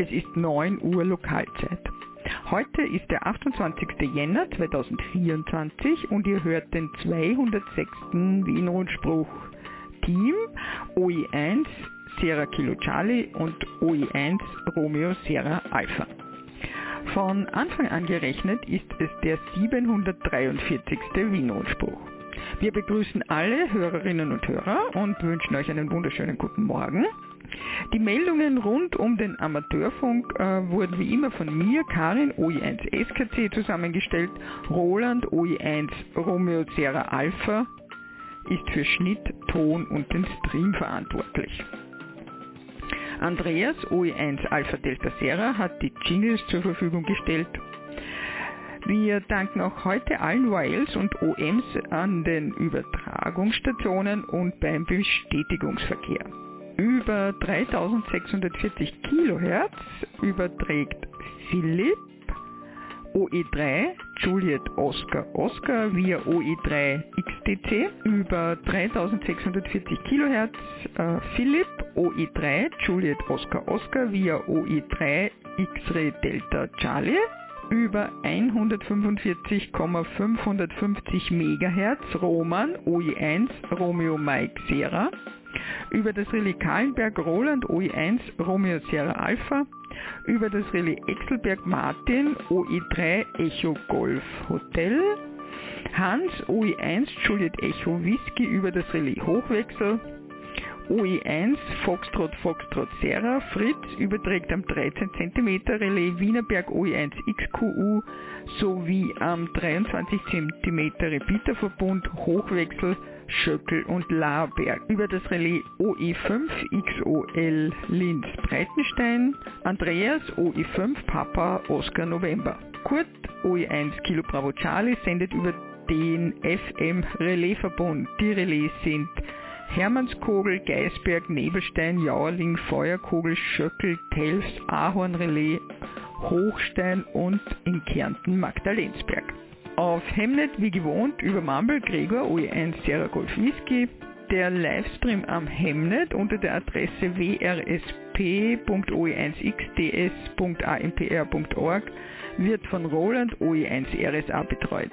Es ist 9 Uhr Lokalzeit. Heute ist der 28. Jänner 2024 und ihr hört den 206. Wien-Rundspruch Team OE1 Sierra Kilo Charlie und OE1 Romeo Sierra Alpha. Von Anfang an gerechnet ist es der 743. Wien-Rundspruch. Wir begrüßen alle Hörerinnen und Hörer und wünschen euch einen wunderschönen guten Morgen. Die Meldungen rund um den Amateurfunk äh, wurden wie immer von mir, Karin OI1 SKC zusammengestellt. Roland OI1 Romeo Sierra Alpha ist für Schnitt, Ton und den Stream verantwortlich. Andreas OE1 Alpha Delta Sierra hat die Jingles zur Verfügung gestellt. Wir danken auch heute allen Wiles und OMs an den Übertragungsstationen und beim Bestätigungsverkehr. Über 3640 Kilohertz überträgt Philipp OE3 Juliet Oscar Oscar via OE3 XTC über 3640 kHz äh, Philipp OE3 Juliet Oscar Oscar via OE3 X-Ray Delta Charlie über 145,550 MHz Roman OE1 Romeo Mike Sierra über das Relais Kahlenberg Roland OE1 Romeo Sierra Alpha, über das Relais Exelberg Martin OE3 Echo Golf Hotel, Hans OE1 Juliet Echo Whisky. Über das Relais Hochwechsel, OE1 Foxtrot Foxtrot Serra Fritz überträgt am 13 cm Relais Wienerberg OE1 XQU sowie am 23 cm Repeaterverbund Hochwechsel Schöckel und Laarberg. Über das Relais OE5 XOL Linz Breitenstein, Andreas OE5 Papa Oscar November. Kurt OE1 Kilo Bravo Charlie sendet über den FM Relaisverbund. Die Relais sind Hermannskogel, Geisberg, Nebelstein, Jauerling, Feuerkogel, Schöckel, Telfs, Ahornrelais, Hochstein und in Kärnten Magdalensberg. Auf Hemnet wie gewohnt über Mumble Gregor OE1 Sierra Golf Whisky. Der Livestream am Hemnet unter der Adresse wrsp.oe1xds.ampr.org wird von Roland OE1 RSA betreut.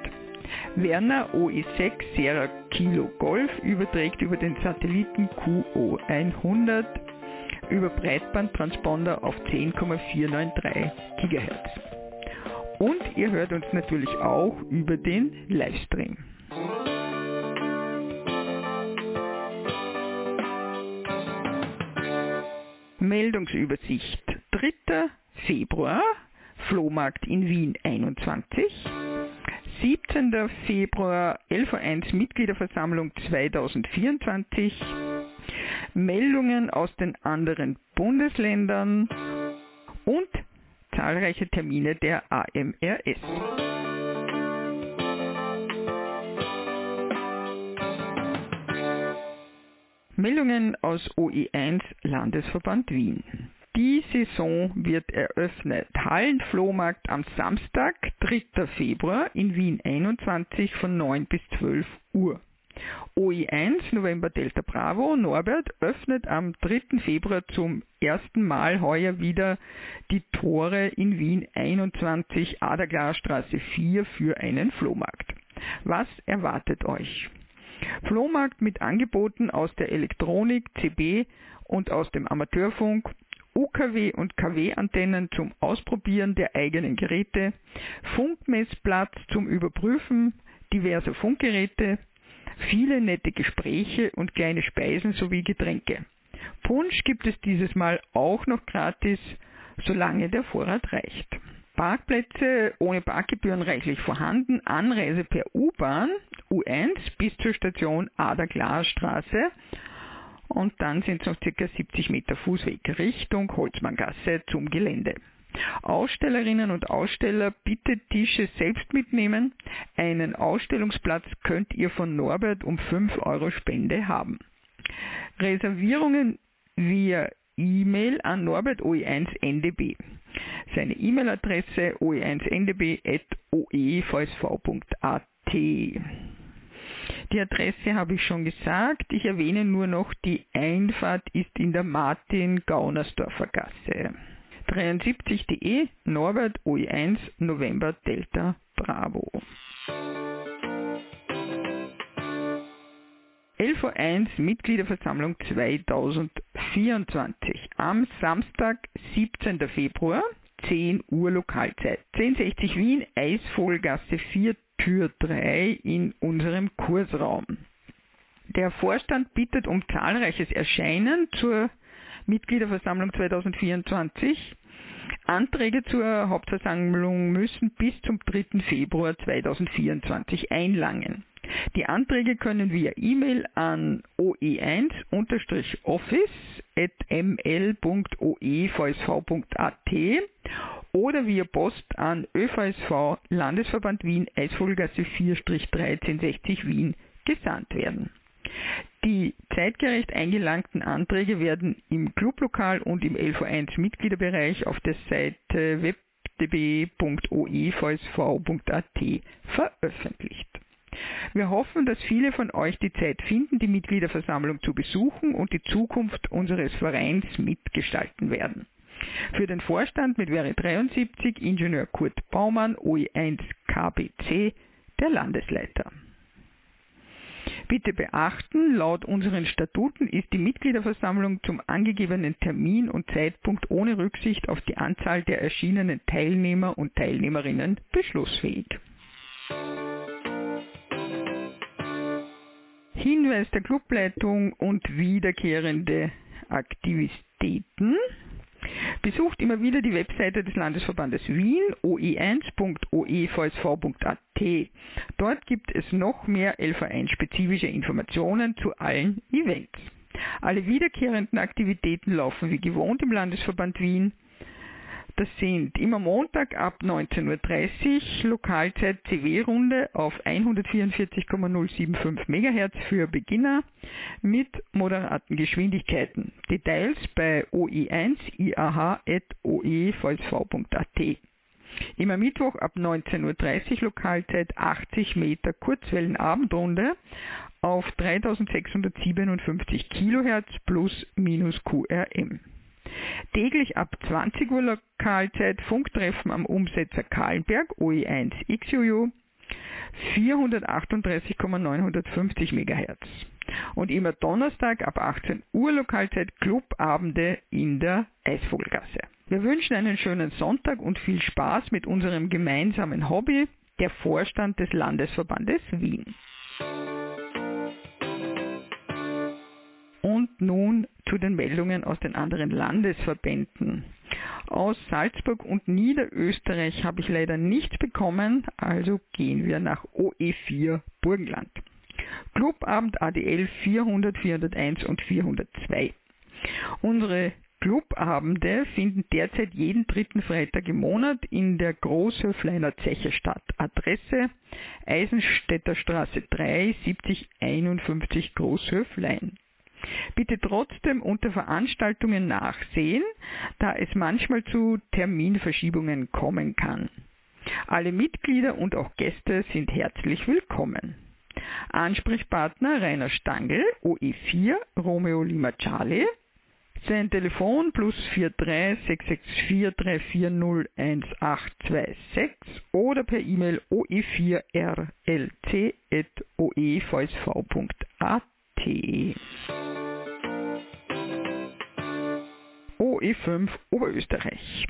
Werner OE6 Sierra Kilo Golf überträgt über den Satelliten QO100 über Breitbandtransponder auf 10,493 GHz. Und ihr hört uns natürlich auch über den Livestream. Meldungsübersicht 3. Februar Flohmarkt in Wien 21 17. Februar 11.1 Mitgliederversammlung 2024 Meldungen aus den anderen Bundesländern und zahlreiche Termine der AMRS. Meldungen aus OE1 Landesverband Wien. Die Saison wird eröffnet. Hallenflohmarkt am Samstag, 3. Februar in Wien 21 von 9 bis 12 Uhr. OE1 November Delta Bravo Norbert öffnet am 3. Februar zum ersten Mal heuer wieder die Tore in Wien 21 Aderglasstraße 4 für einen Flohmarkt. Was erwartet euch? Flohmarkt mit Angeboten aus der Elektronik, CB und aus dem Amateurfunk, UKW und KW-Antennen zum Ausprobieren der eigenen Geräte, Funkmessplatz zum Überprüfen diverser Funkgeräte, viele nette Gespräche und kleine Speisen sowie Getränke. Punsch gibt es dieses Mal auch noch gratis, solange der Vorrat reicht. Parkplätze ohne Parkgebühren reichlich vorhanden, Anreise per U-Bahn U1 bis zur Station Ader Glasstraße und dann sind es noch ca. 70 Meter Fußweg Richtung Holzmanngasse zum Gelände. Ausstellerinnen und Aussteller bitte Tische selbst mitnehmen. Einen Ausstellungsplatz könnt ihr von Norbert um 5 Euro Spende haben. Reservierungen via E-Mail an norbertoe1ndb. Seine E-Mail-Adresse oe1ndb.oevsv.at. Die Adresse habe ich schon gesagt. Ich erwähne nur noch, die Einfahrt ist in der Martin-Gaunersdorfer Gasse. wäre73.de Norbert OE1 November Delta Bravo. LV1 Mitgliederversammlung 2024 am Samstag, 17. Februar, 10 Uhr Lokalzeit. 1060 Wien, Eisvogelgasse 4, Tür 3 in unserem Kursraum. Der Vorstand bittet um zahlreiches Erscheinen zur Mitgliederversammlung 2024. Anträge zur Hauptversammlung müssen bis zum 3. Februar 2024 einlangen. Die Anträge können via E-Mail an oe1-office.ml.oevsv.at oder via Post an ÖVSV Landesverband Wien Eisvogelgasse 4-1360 Wien gesandt werden. Die zeitgerecht eingelangten Anträge werden im Clublokal und im LV1 Mitgliederbereich auf der Seite web.oevsv.at veröffentlicht. Wir hoffen, dass viele von euch die Zeit finden, die Mitgliederversammlung zu besuchen und die Zukunft unseres Vereins mitgestalten werden. Für den Vorstand mit Wäre 73 Ingenieur Kurt Baumann, OE1 KBC, der Landesleiter. Bitte beachten, laut unseren Statuten ist die Mitgliederversammlung zum angegebenen Termin und Zeitpunkt ohne Rücksicht auf die Anzahl der erschienenen Teilnehmer und Teilnehmerinnen beschlussfähig. Hinweis der Clubleitung und wiederkehrende Aktivitäten. Besucht immer wieder die Webseite des Landesverbandes Wien, oe1.oevsv.at. Dort gibt es noch mehr LV1-spezifische Informationen zu allen Events. Alle wiederkehrenden Aktivitäten laufen wie gewohnt im Landesverband Wien. Das sind immer Montag ab 19.30 Uhr Lokalzeit CW-Runde auf 144,075 MHz für Beginner mit moderaten Geschwindigkeiten. Details bei oi1iah.oevsv.at. Immer Mittwoch ab 19.30 Uhr Lokalzeit 80 Meter Kurzwellenabendrunde auf 3657 kHz plus minus QRM. Täglich ab 20 Uhr Lokalzeit Funktreffen am Umsetzer Kahlenberg OE1 XUU 438,950 MHz. Und immer Donnerstag ab 18 Uhr Lokalzeit Clubabende in der Eisvogelgasse. Wir wünschen einen schönen Sonntag und viel Spaß mit unserem gemeinsamen Hobby, der Vorstand des Landesverbandes Wien. Und nun zu den Meldungen aus den anderen Landesverbänden. Aus Salzburg und Niederösterreich habe ich leider nichts bekommen, also gehen wir nach OE4 Burgenland. Clubabend ADL 400, 401 und 402. Unsere Clubabende finden derzeit jeden dritten Freitag im Monat in der Großhöfleiner Zeche statt. Adresse Eisenstädter Straße 3, 70 51 Großhöflein. Bitte trotzdem unter Veranstaltungen nachsehen, da es manchmal zu Terminverschiebungen kommen kann. Alle Mitglieder und auch Gäste sind herzlich willkommen. Ansprechpartner Rainer Stangl, OE4, Romeo Lima Charlie. Sein Telefon plus 43664340186 oder per E-Mail oe4rlc.oevsv.at. OE5 Oberösterreich.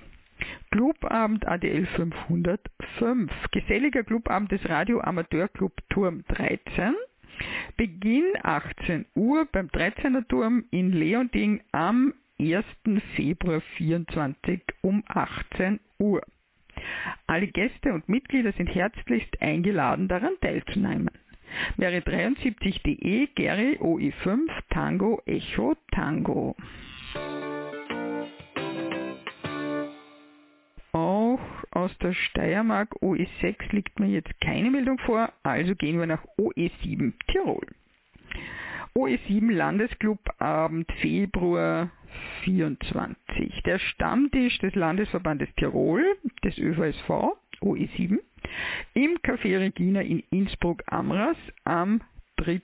Clubabend ADL 505. Geselliger Clubabend des Radio Amateur Club Turm 13. Beginn 18 Uhr beim 13er Turm in Leonding am 1. Februar 24 um 18 Uhr. Alle Gäste und Mitglieder sind herzlichst eingeladen, daran teilzunehmen. Wäre 73.de Gary OE5 Tango Echo Tango. Aus der Steiermark OE6 liegt mir jetzt keine Meldung vor, also gehen wir nach OE7 Tirol. OE7 Landesclub Abend Februar 24. Der Stammtisch des Landesverbandes Tirol, des ÖVSV, OE7, im Café Regina in Innsbruck-Amras am 3.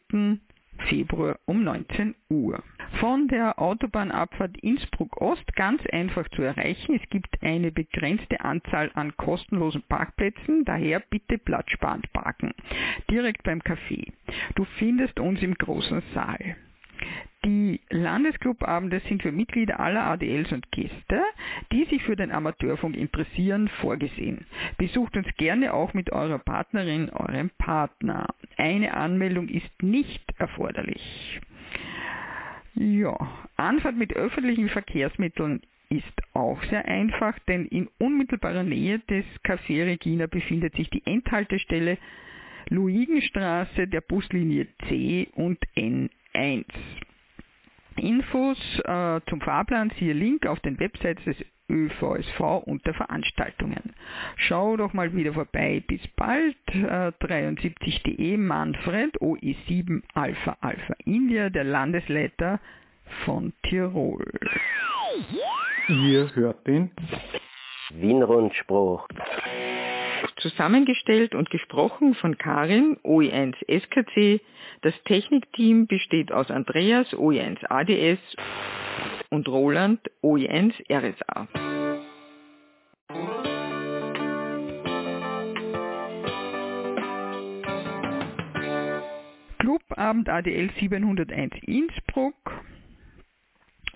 Februar um 19 Uhr. Von der Autobahnabfahrt Innsbruck Ost ganz einfach zu erreichen. Es gibt eine begrenzte Anzahl an kostenlosen Parkplätzen, daher bitte platzsparend parken. Direkt beim Café. Du findest uns im großen Saal. Die Landesclubabende sind für Mitglieder aller ADLs und Gäste, die sich für den Amateurfunk interessieren, vorgesehen. Besucht uns gerne auch mit eurer Partnerin, eurem Partner. Eine Anmeldung ist nicht erforderlich. Ja, Anfahrt mit öffentlichen Verkehrsmitteln ist auch sehr einfach, denn in unmittelbarer Nähe des Café Regina befindet sich die Endhaltestelle Luigenstraße der Buslinie C und N1. Infos äh, zum Fahrplan siehe Link auf den Websites des ÖVSV unter Veranstaltungen. Schau doch mal wieder vorbei. Bis bald. Äh, 73.de Manfred OE7 Alpha Alpha India, der Landesleiter von Tirol. Ihr hört den Wien-Rundspruch. Zusammengestellt und gesprochen von Karin, OE1 SKC. Das Technikteam besteht aus Andreas, OE1 ADS und Roland, OE1 RSA. Clubabend ADL 701 Innsbruck.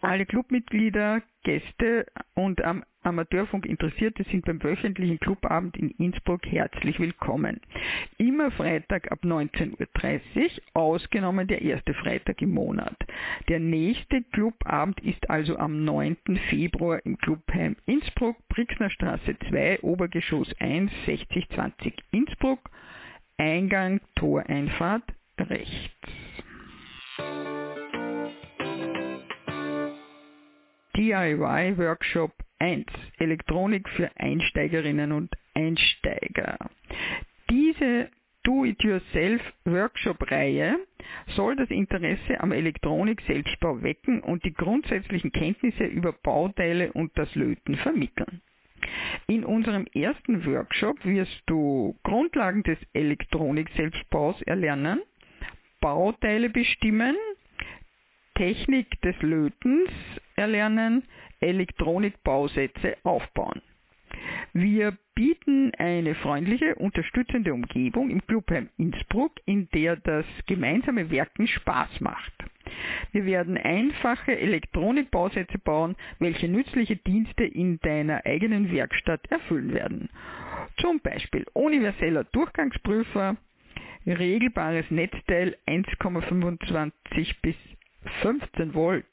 Alle Clubmitglieder, Gäste und am Amateurfunk Interessierte sind beim wöchentlichen Clubabend in Innsbruck herzlich willkommen. Immer Freitag ab 19.30 Uhr, ausgenommen der erste Freitag im Monat. Der nächste Clubabend ist also am 9. Februar im Clubheim Innsbruck, Brixner Straße 2, Obergeschoss 1, 6020 Innsbruck, Eingang, Toreinfahrt rechts. DIY Workshop 1. Elektronik für Einsteigerinnen und Einsteiger. Diese Do-it-yourself-Workshop-Reihe soll das Interesse am Elektronik-Selbstbau wecken und die grundsätzlichen Kenntnisse über Bauteile und das Löten vermitteln. In unserem ersten Workshop wirst du Grundlagen des Elektronik-Selbstbaus erlernen, Bauteile bestimmen, Technik des Lötens erlernen, Elektronikbausätze aufbauen. Wir bieten eine freundliche, unterstützende Umgebung im Clubheim Innsbruck, in der das gemeinsame Werken Spaß macht. Wir werden einfache Elektronikbausätze bauen, welche nützliche Dienste in deiner eigenen Werkstatt erfüllen werden. Zum Beispiel universeller Durchgangsprüfer, regelbares Netzteil 1,25 bis 15 Volt,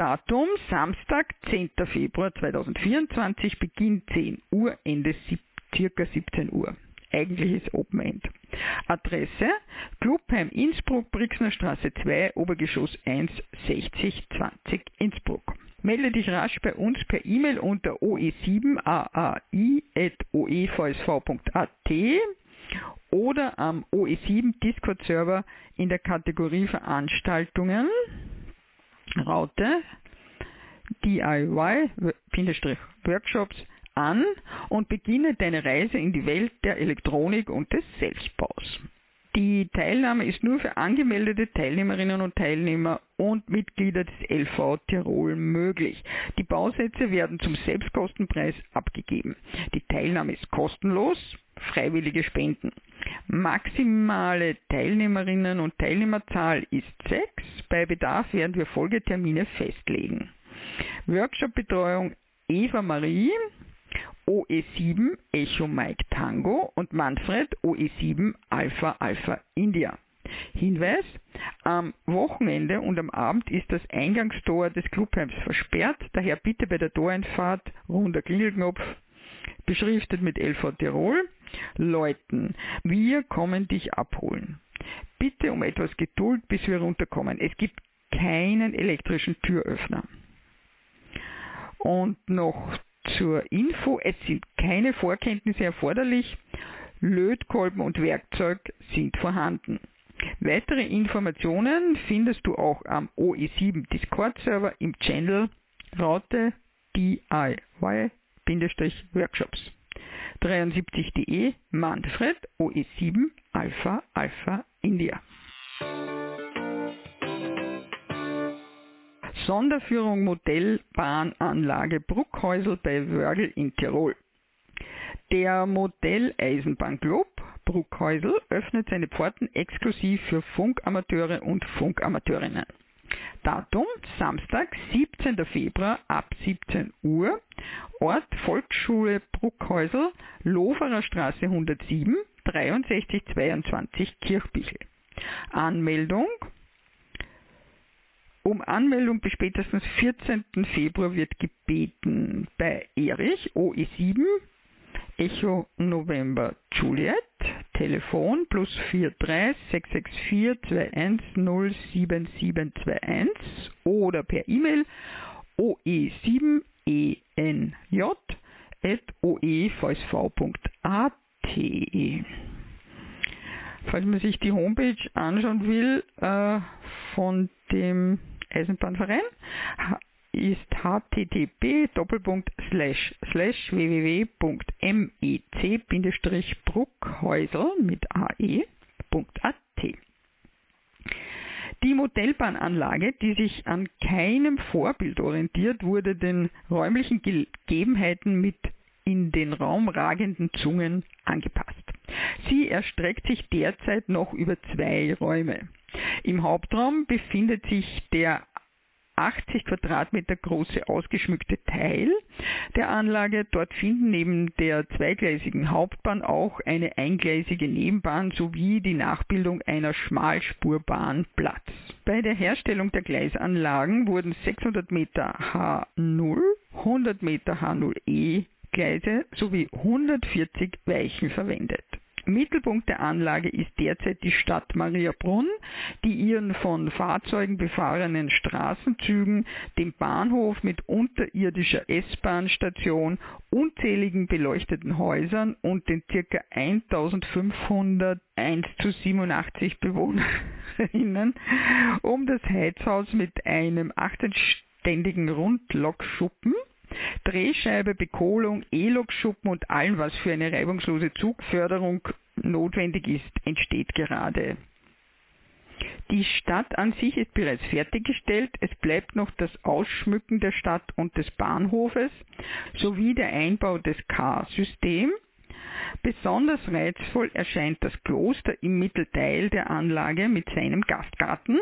Datum Samstag, 10. Februar 2024, Beginn 10 Uhr, Ende circa 17 Uhr. Eigentliches Open End. Adresse Clubheim Innsbruck, Brixner Straße 2, Obergeschoss 1, 60 20 Innsbruck. Melde dich rasch bei uns per E-Mail unter oe7aai.oevsv.at oder am OE7 Discord-Server in der Kategorie Veranstaltungen Raute DIY-Workshops an und beginne deine Reise in die Welt der Elektronik und des Selbstbaus. Die Teilnahme ist nur für angemeldete Teilnehmerinnen und Teilnehmer und Mitglieder des LV Tirol möglich. Die Bausätze werden zum Selbstkostenpreis abgegeben. Die Teilnahme ist kostenlos, freiwillige Spenden. Maximale Teilnehmerinnen und Teilnehmerzahl ist 6. Bei Bedarf werden wir Folgetermine festlegen. Workshop-Betreuung Eva Marie, OE7 Echo Mike Tango und Manfred OE7 Alpha Alpha India. Hinweis, am Wochenende und am Abend ist das Eingangstor des Clubheims versperrt, daher bitte bei der Toreinfahrt runder Klingelknopf, beschriftet mit LV Tirol, läuten. Wir kommen dich abholen. Bitte um etwas Geduld, bis wir runterkommen. Es gibt keinen elektrischen Türöffner. Und noch zur Info, es sind keine Vorkenntnisse erforderlich, Lötkolben und Werkzeug sind vorhanden. Weitere Informationen findest du auch am OE7 Discord-Server im Channel Raute DIY-Workshops. 73.de Manfred OE7 Alpha Alpha India. Sonderführung Modellbahnanlage Bruckhäusl bei Wörgl in Tirol. Der Modelleisenbahnclub Bruckhäusl öffnet seine Pforten exklusiv für Funkamateure und Funkamateurinnen. Datum Samstag, 17. Februar ab 17 Uhr. Ort Volksschule Bruckhäusl, Loferer Straße 107, 6322 Kirchbichel. Anmeldung um Anmeldung bis spätestens 14. Februar wird gebeten bei Erich OE7 Echo November Juliet Telefon plus 43 664 21 07721 oder per E-Mail oe7enj at oevsv.at. Falls man sich die Homepage anschauen will äh, von dem Eisenbahnverein, ist http www.mec-bruckhäusel mit ae.at. Die Modellbahnanlage, die sich an keinem Vorbild orientiert, wurde den räumlichen Gegebenheiten mit in den Raum ragenden Zungen angepasst. Sie erstreckt sich derzeit noch über zwei Räume. Im Hauptraum befindet sich der 80 Quadratmeter große ausgeschmückte Teil der Anlage. Dort finden neben der zweigleisigen Hauptbahn auch eine eingleisige Nebenbahn sowie die Nachbildung einer Schmalspurbahn Platz. Bei der Herstellung der Gleisanlagen wurden 600 Meter H0, 100 Meter H0E Gleise sowie 140 Weichen verwendet. Mittelpunkt der Anlage ist derzeit die Stadt Mariabrunn, die ihren von Fahrzeugen befahrenen Straßenzügen, dem Bahnhof mit unterirdischer S-Bahn-Station, unzähligen beleuchteten Häusern und den ca. 1500 1 zu 87 Bewohnerinnen um das Heizhaus mit einem 18-ständigen Rundlokschuppen Drehscheibe, Bekohlung, E-Log-Schuppen und allem, was für eine reibungslose Zugförderung notwendig ist, entsteht gerade. Die Stadt an sich ist bereits fertiggestellt, es bleibt noch das Ausschmücken der Stadt und des Bahnhofes sowie der Einbau des K-Systems. Besonders reizvoll erscheint das Kloster im Mittelteil der Anlage mit seinem Gastgarten,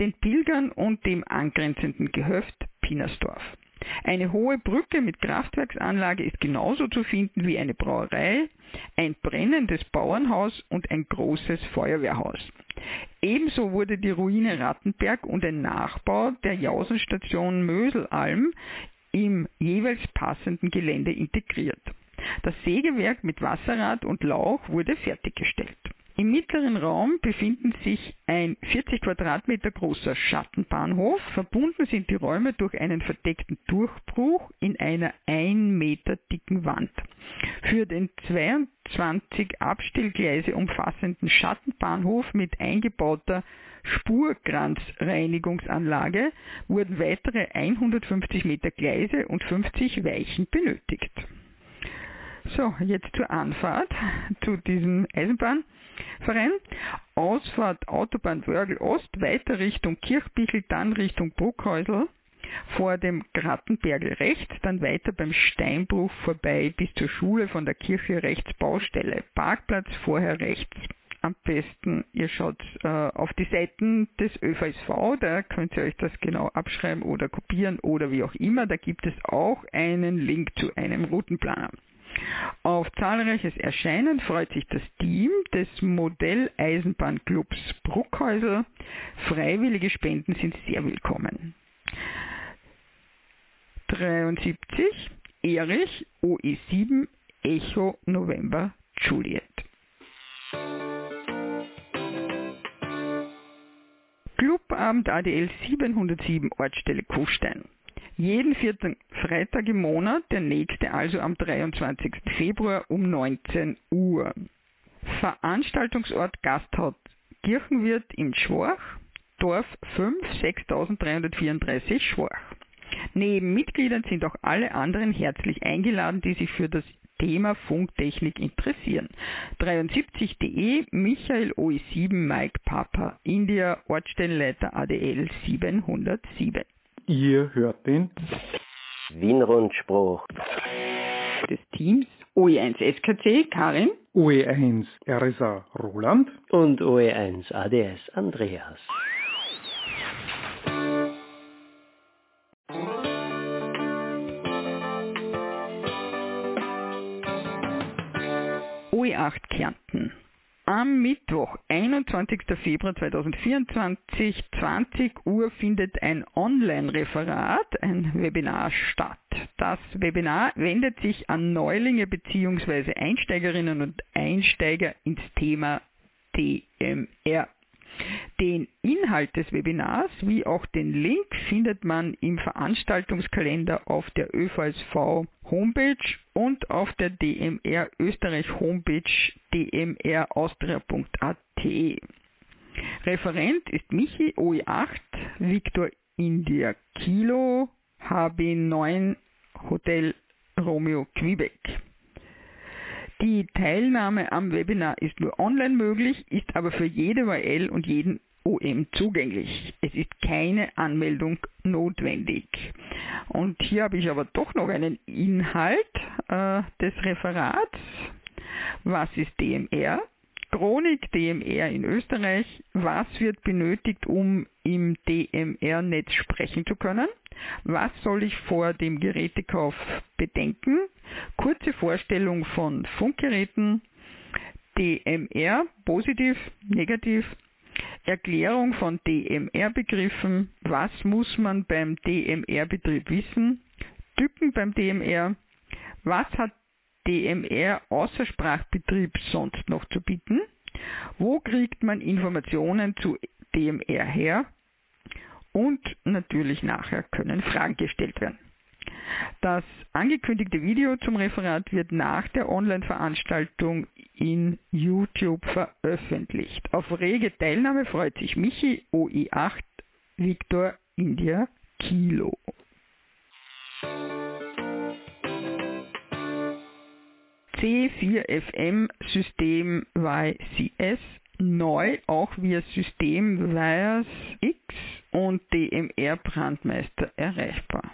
den Pilgern und dem angrenzenden Gehöft Pinersdorf. Eine hohe Brücke mit Kraftwerksanlage ist genauso zu finden wie eine Brauerei, ein brennendes Bauernhaus und ein großes Feuerwehrhaus. Ebenso wurde die Ruine Rattenberg und ein Nachbau der Jausenstation Möselalm im jeweils passenden Gelände integriert. Das Sägewerk mit Wasserrad und Lauch wurde fertiggestellt. Im mittleren Raum befinden sich ein 40 Quadratmeter großer Schattenbahnhof. Verbunden sind die Räume durch einen verdeckten Durchbruch in einer 1 Meter dicken Wand. Für den 22 Abstellgleise umfassenden Schattenbahnhof mit eingebauter Spurkranzreinigungsanlage wurden weitere 150 Meter Gleise und 50 Weichen benötigt. So, jetzt zur Anfahrt zu diesem Eisenbahn. Verein. Ausfahrt Autobahn Wörgl Ost, weiter Richtung Kirchbichel, dann Richtung Bruckhäusl, vor dem Grattenbergel rechts, dann weiter beim Steinbruch vorbei bis zur Schule von der Kirche rechts Baustelle. Parkplatz vorher rechts. Am besten, ihr schaut äh, auf die Seiten des ÖVSV, da könnt ihr euch das genau abschreiben oder kopieren oder wie auch immer. Da gibt es auch einen Link zu einem Routenplaner. Auf zahlreiches Erscheinen freut sich das Team des Modelleisenbahnclubs Bruckhäusl. Freiwillige Spenden sind sehr willkommen. 73 Erich OE7 Echo November Juliet. Clubabend ADL 707 Ortsstelle Kufstein. Jeden vierten Freitag im Monat, der nächste also am 23. Februar um 19 Uhr. Veranstaltungsort Gasthaus Kirchenwirt in Schwach, Dorf 5, 6334 Schwach. Neben Mitgliedern sind auch alle anderen herzlich eingeladen, die sich für das Thema Funktechnik interessieren. 73.de Michael OE7 Mike Papa India Ortsstellenleiter ADL 707. Ihr hört den Wienrundspruch des Teams OE1 SKC Karin, OE1 RSA Roland und OE1 ADS Andreas. OE8 Kärnten. Am Mittwoch, 21. Februar 2024, 20 Uhr findet ein Online-Referat, ein Webinar statt. Das Webinar wendet sich an Neulinge bzw. Einsteigerinnen und Einsteiger ins Thema DMR. Den Inhalt des Webinars wie auch den Link findet man im Veranstaltungskalender auf der ÖVSV Homepage und auf der DMR Österreich Homepage dmraustria.at. Referent ist Michi OE8 Victor India Kilo HB9 Hotel Romeo Quebec. Die Teilnahme am Webinar ist nur online möglich, ist aber für jede YL und jeden OM zugänglich. Es ist keine Anmeldung notwendig. Und hier habe ich aber doch noch einen Inhalt äh, des Referats. Was ist DMR? Chronik DMR in Österreich. Was wird benötigt, um im DMR-Netz sprechen zu können? Was soll ich vor dem Gerätekauf bedenken? Kurze Vorstellung von Funkgeräten. DMR, positiv, negativ. Erklärung von DMR-Begriffen. Was muss man beim DMR-Betrieb wissen? Typen beim DMR. Was hat DMR außer Sprachbetrieb sonst noch zu bieten? Wo kriegt man Informationen zu DMR her? Und natürlich nachher können Fragen gestellt werden. Das angekündigte Video zum Referat wird nach der Online-Veranstaltung in YouTube veröffentlicht. Auf rege Teilnahme freut sich Michi OI8 Victor India Kilo. C4FM System YCS neu auch via System VIAS X und DMR Brandmeister erreichbar.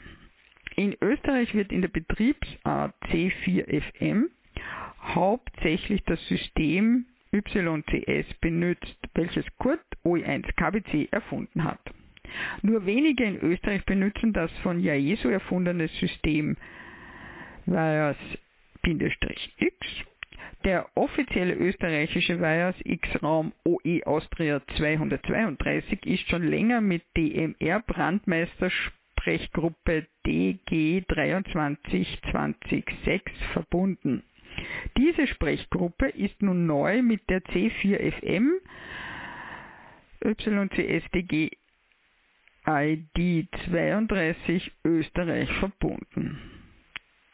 In Österreich wird in der Betriebsart C4FM hauptsächlich das System YCS benutzt, welches Kurt OE1 KBC erfunden hat. Nur wenige in Österreich benutzen das von Yaesu erfundene System VIAS X. Der offizielle österreichische Weihers X-Raum OE Austria 232 ist schon länger mit DMR Brandmeister Sprechgruppe DG 23226 verbunden. Diese Sprechgruppe ist nun neu mit der C4FM YCSDG ID 32 Österreich verbunden.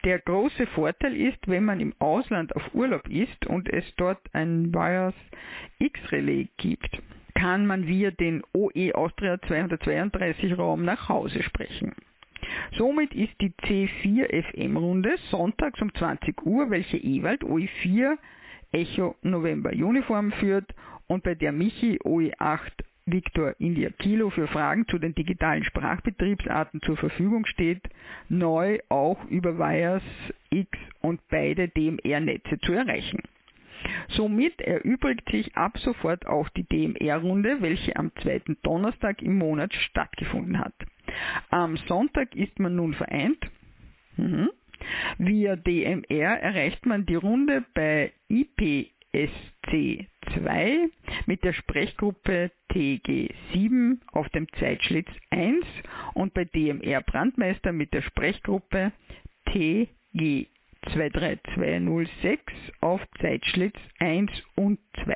Der große Vorteil ist, wenn man im Ausland auf Urlaub ist und es dort ein Wires X-Relais gibt, kann man via den OE Austria 232 Raum nach Hause sprechen. Somit ist die C4 FM-Runde sonntags um 20 Uhr, welche Ewald OE4 Echo November Uniform führt und bei der Michi OE8 Victor India Kilo für Fragen zu den digitalen Sprachbetriebsarten zur Verfügung steht, neu auch über Wires X und beide DMR-Netze zu erreichen. Somit erübrigt sich ab sofort auch die DMR-Runde, welche am zweiten Donnerstag im Monat stattgefunden hat. Am Sonntag ist man nun vereint. Mhm. Via DMR erreicht man die Runde bei IP SC2 mit der Sprechgruppe TG7 auf dem Zeitschlitz 1 und bei DMR Brandmeister mit der Sprechgruppe TG23206 auf Zeitschlitz 1 und 2.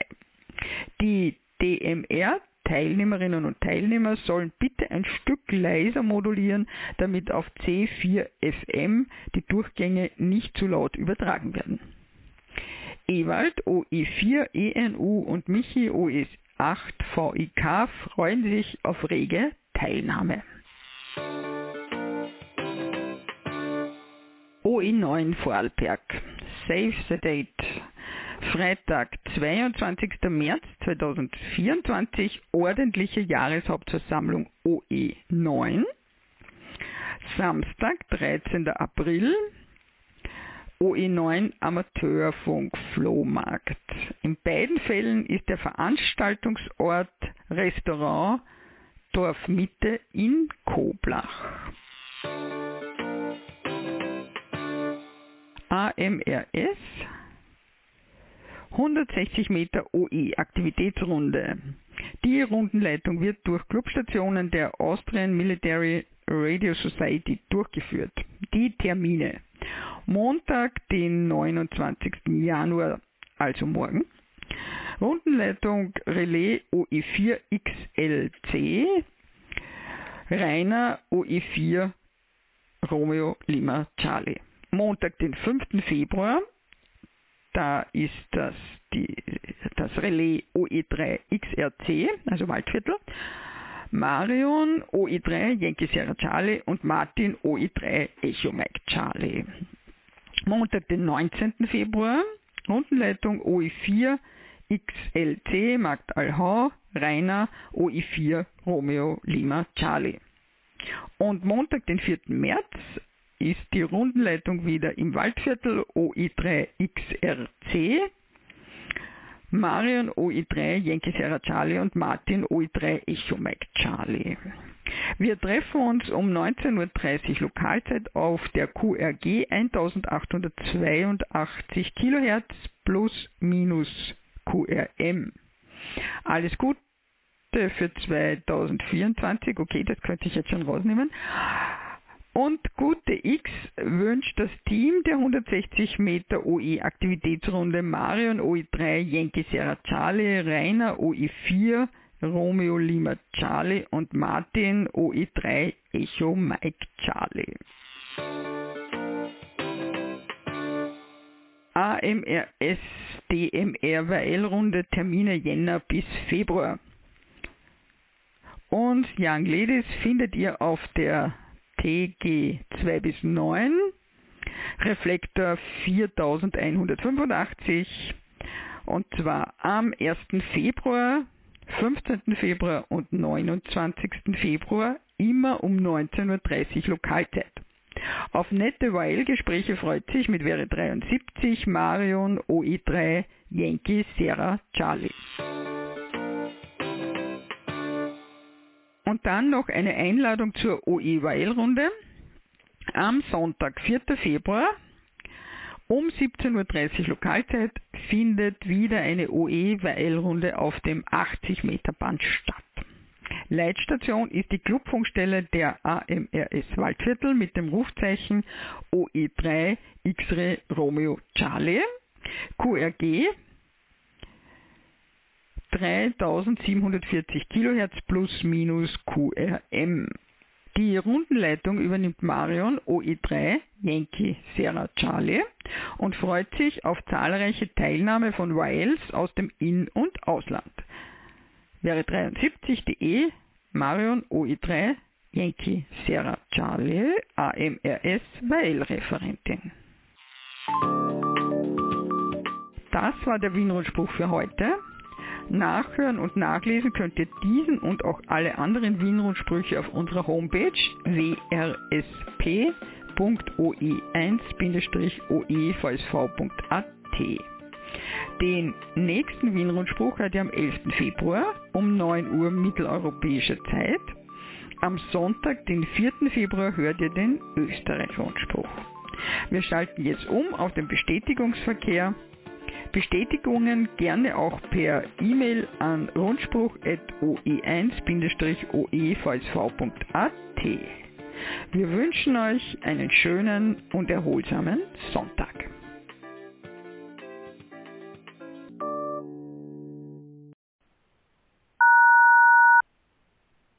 Die DMR Teilnehmerinnen und Teilnehmer sollen bitte ein Stück leiser modulieren, damit auf C4 FM die Durchgänge nicht zu laut übertragen werden. Ewald OE4 ENU und Michi OE8 VIK freuen sich auf rege Teilnahme. OE9 Vorarlberg. Save the date. Freitag, 22. März 2024, ordentliche Jahreshauptversammlung OE9. Samstag, 13. April, OE9 Amateurfunk Flohmarkt. In beiden Fällen ist der Veranstaltungsort Restaurant Dorfmitte in Koblach. AMRS 160 Meter OE Aktivitätsrunde. Die Rundenleitung wird durch Clubstationen der Austrian Military Radio Society durchgeführt. Die Termine. Montag, den 29. Januar, also morgen. Rundenleitung Relais OE4 XLC, Rainer OE4 Romeo Lima Charlie. Montag, den 5. Februar, da ist das, die, das Relais OE3 XRC, also Waldviertel. Marion OE3 Yankee Sierra Charlie und Martin OE3 Echo Mike Charlie. Montag, den 19. Februar, Rundenleitung OE4 XLC Markt Alhau, Rainer OE4 Romeo Lima Charlie. Und Montag, den 4. März, ist die Rundenleitung wieder im Waldviertel OI3 XRC. Marion OI3 Yankee Sierra Charlie und Martin OI3 Echo Mike Charlie. Wir treffen uns um 19.30 Uhr Lokalzeit auf der QRG 1882 kHz plus minus QRM. Alles Gute für 2024. Okay, das könnte ich jetzt schon rausnehmen. Und Gute X wünscht das Team der 160 Meter OE Aktivitätsrunde Marion OE3 Yankee Sierra Charlie, Rainer OE4 Romeo Lima Charlie und Martin OE3 Echo Mike Charlie. AMRS DMR WL-Runde Termine Jänner bis Februar. Und Young Ladies findet ihr auf der TG 2 bis 9, Reflektor 4185 und zwar am 1. Februar, 15. Februar und 29. Februar immer um 19.30 Uhr Lokalzeit. Auf nette YL-Gespräche freut sich mit Wäre 73 Marion OE3 Yankee Sierra Charlie. Und dann noch eine Einladung zur OE-Weil-Runde am Sonntag, 4. Februar um 17.30 Uhr Lokalzeit findet wieder eine OE-Weil-Runde auf dem 80 Meter Band statt. Leitstation ist die Clubfunkstelle der AMRS Waldviertel mit dem Rufzeichen OE3 X-Ray Romeo Charlie. QRG 3740 kHz plus minus QRM. Die Rundenleitung übernimmt Marion OE3 Yankee Sierra Charlie und freut sich auf zahlreiche Teilnahme von Wiles aus dem In- und Ausland. Wäre 73.de Marion OE3 Yankee Sierra Charlie AMRS Weil-Referentin. Das war der Wienrundspruch für heute. Nachhören und nachlesen könnt ihr diesen und auch alle anderen Wienrundsprüche auf unserer Homepage wrsp.oe1-oevsv.at. Den nächsten Wienrundspruch hört ihr am 11. Februar um 9 Uhr mitteleuropäischer Zeit. Am Sonntag, den 4. Februar, hört ihr den Österreich-Rundspruch. Wir schalten jetzt um auf den Bestätigungsverkehr Bestätigungen gerne auch per E-Mail an rundspruch.oe1-oevsv.at. Wir wünschen euch einen schönen und erholsamen Sonntag.